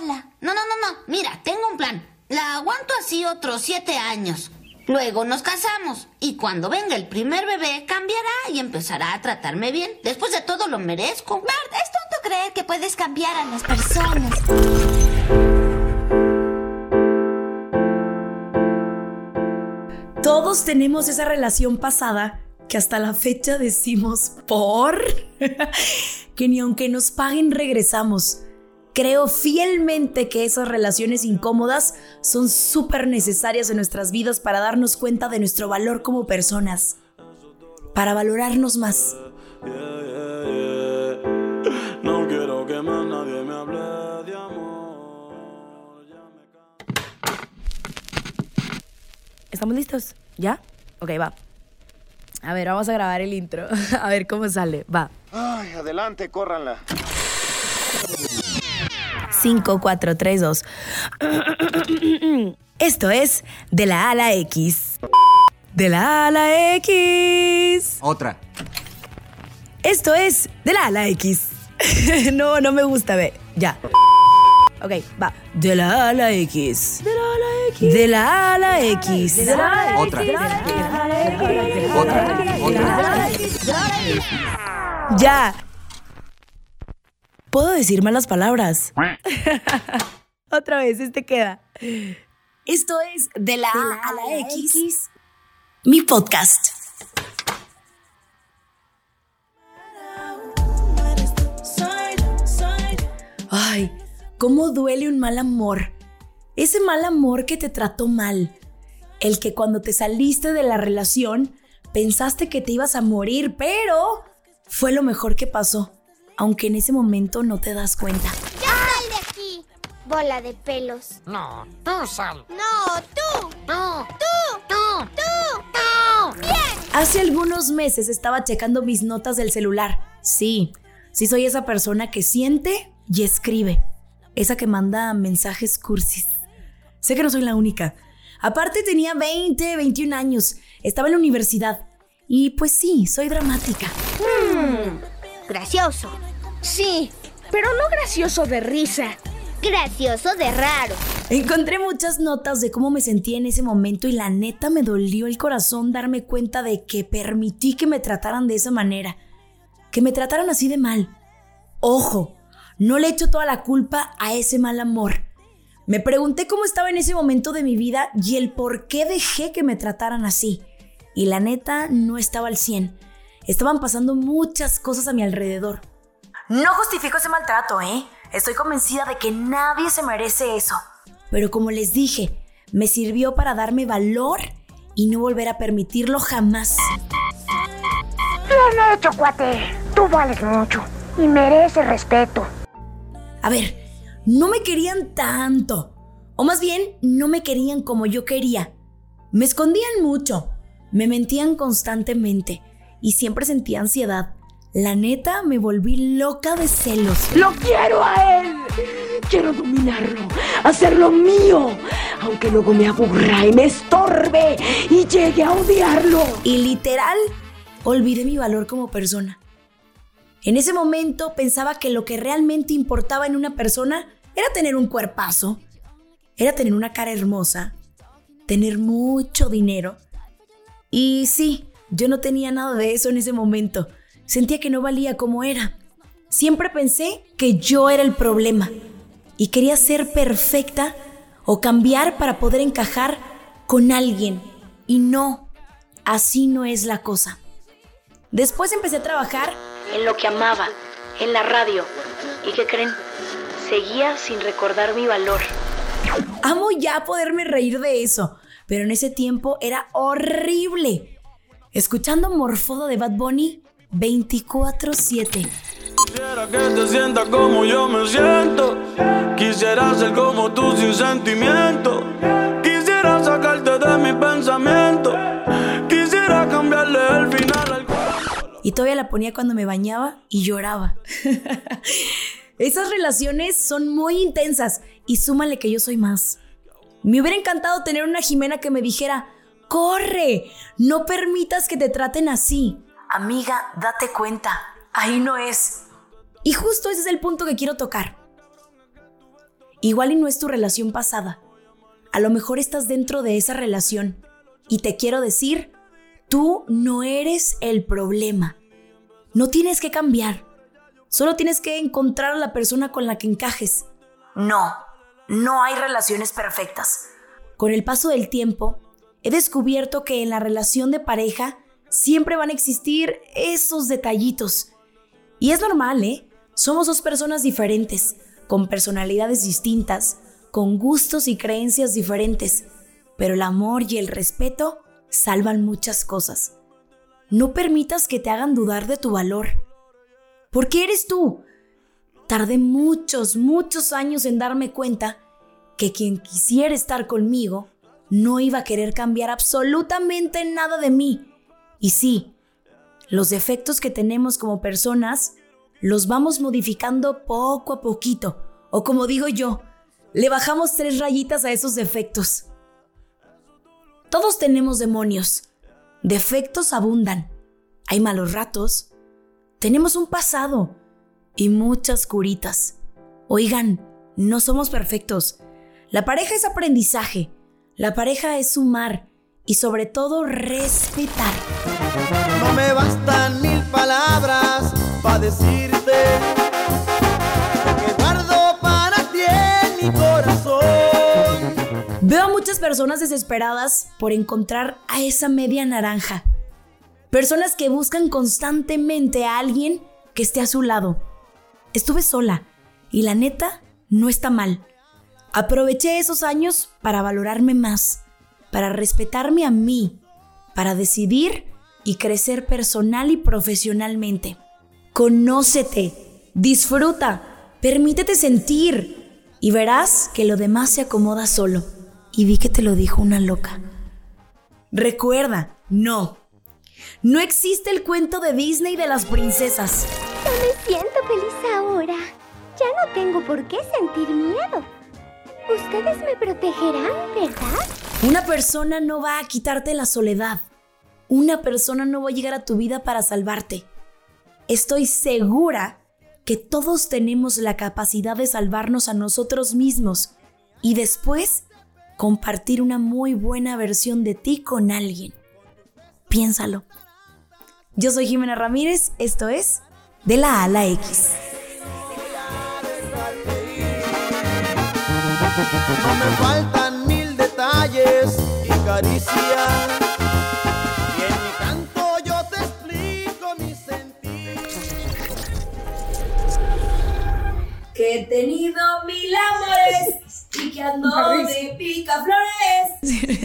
No, no, no, no. Mira, tengo un plan. La aguanto así otros siete años. Luego nos casamos y cuando venga el primer bebé cambiará y empezará a tratarme bien. Después de todo lo merezco. Bart, es tonto creer que puedes cambiar a las personas. Todos tenemos esa relación pasada que hasta la fecha decimos por que ni aunque nos paguen regresamos. Creo fielmente que esas relaciones incómodas son súper necesarias en nuestras vidas para darnos cuenta de nuestro valor como personas, para valorarnos más. No quiero que más nadie me hable de amor. ¿Estamos listos? ¿Ya? Ok, va. A ver, vamos a grabar el intro. A ver cómo sale. Va. Ay, adelante, córranla. 5, 4, 3, 2. Esto es de la A a la X. De la A a la X. Otra. Esto es de la A a la X. no, no me gusta, ve. Ya. Ok, va. De la A a la X. De la A a la X. De la A la X. De la la Otra. X. Otra. Otra. Ya. Puedo decir malas palabras. Otra vez, este queda. Esto es De la A a la X. Mi podcast. Ay, cómo duele un mal amor. Ese mal amor que te trató mal. El que cuando te saliste de la relación pensaste que te ibas a morir, pero fue lo mejor que pasó. Aunque en ese momento no te das cuenta. ¡Ya sal de aquí! Bola de pelos. No, tú sal. No, tú. Tú, Tú. tú, Tú. tú. Bien. Hace algunos meses estaba checando mis notas del celular. Sí, sí soy esa persona que siente y escribe. Esa que manda mensajes cursis. Sé que no soy la única. Aparte tenía 20, 21 años. Estaba en la universidad. Y pues sí, soy dramática. Gracioso. Sí, pero no gracioso de risa. Gracioso de raro. Encontré muchas notas de cómo me sentía en ese momento y la neta me dolió el corazón darme cuenta de que permití que me trataran de esa manera. Que me trataran así de mal. Ojo, no le echo toda la culpa a ese mal amor. Me pregunté cómo estaba en ese momento de mi vida y el por qué dejé que me trataran así. Y la neta no estaba al 100. Estaban pasando muchas cosas a mi alrededor. No justifico ese maltrato, ¿eh? Estoy convencida de que nadie se merece eso. Pero como les dije, me sirvió para darme valor y no volver a permitirlo jamás. Bien hecho, cuate. Tú vales mucho y mereces respeto. A ver, no me querían tanto. O más bien, no me querían como yo quería. Me escondían mucho. Me mentían constantemente. Y siempre sentía ansiedad. La neta, me volví loca de celos. ¡Lo quiero a él! Quiero dominarlo, hacerlo mío, aunque luego me aburra y me estorbe y llegue a odiarlo. Y literal, olvidé mi valor como persona. En ese momento pensaba que lo que realmente importaba en una persona era tener un cuerpazo, era tener una cara hermosa, tener mucho dinero. Y sí, yo no tenía nada de eso en ese momento. Sentía que no valía como era. Siempre pensé que yo era el problema y quería ser perfecta o cambiar para poder encajar con alguien. Y no, así no es la cosa. Después empecé a trabajar en lo que amaba, en la radio. ¿Y qué creen? Seguía sin recordar mi valor. Amo ya poderme reír de eso, pero en ese tiempo era horrible. Escuchando Morfoda de Bad Bunny 24/7. Quisiera que te sientas como yo me siento. Quisiera ser como tú sin sentimiento. Quisiera sacarte de mi pensamiento. Quisiera cambiarle el final al Y todavía la ponía cuando me bañaba y lloraba. Esas relaciones son muy intensas y súmale que yo soy más. Me hubiera encantado tener una Jimena que me dijera, corre, no permitas que te traten así. Amiga, date cuenta, ahí no es. Y justo ese es el punto que quiero tocar. Igual y no es tu relación pasada. A lo mejor estás dentro de esa relación. Y te quiero decir, tú no eres el problema. No tienes que cambiar. Solo tienes que encontrar a la persona con la que encajes. No, no hay relaciones perfectas. Con el paso del tiempo, he descubierto que en la relación de pareja siempre van a existir esos detallitos. Y es normal, ¿eh? Somos dos personas diferentes, con personalidades distintas, con gustos y creencias diferentes, pero el amor y el respeto salvan muchas cosas. No permitas que te hagan dudar de tu valor. ¿Por qué eres tú? Tardé muchos, muchos años en darme cuenta que quien quisiera estar conmigo no iba a querer cambiar absolutamente nada de mí. Y sí, los defectos que tenemos como personas los vamos modificando poco a poquito. O como digo yo, le bajamos tres rayitas a esos defectos. Todos tenemos demonios. Defectos abundan. Hay malos ratos. Tenemos un pasado y muchas curitas. Oigan, no somos perfectos. La pareja es aprendizaje. La pareja es sumar y sobre todo respetar. No me bastan mil palabras para decirte que guardo para ti en mi corazón. Veo a muchas personas desesperadas por encontrar a esa media naranja. Personas que buscan constantemente a alguien que esté a su lado. Estuve sola y la neta no está mal. Aproveché esos años para valorarme más, para respetarme a mí, para decidir y crecer personal y profesionalmente. Conócete, disfruta, permítete sentir y verás que lo demás se acomoda solo. Y vi que te lo dijo una loca. Recuerda, no. No existe el cuento de Disney de las princesas. No me siento feliz ahora. Ya no tengo por qué sentir miedo. Ustedes me protegerán, ¿verdad? Una persona no va a quitarte la soledad. Una persona no va a llegar a tu vida para salvarte. Estoy segura que todos tenemos la capacidad de salvarnos a nosotros mismos y después compartir una muy buena versión de ti con alguien. Piénsalo. Yo soy Jimena Ramírez, esto es De la A a la X. No me faltan mil detalles y caricias. Y en mi canto yo te explico mi sentir. Que he tenido mil amores y que ando de picaflores.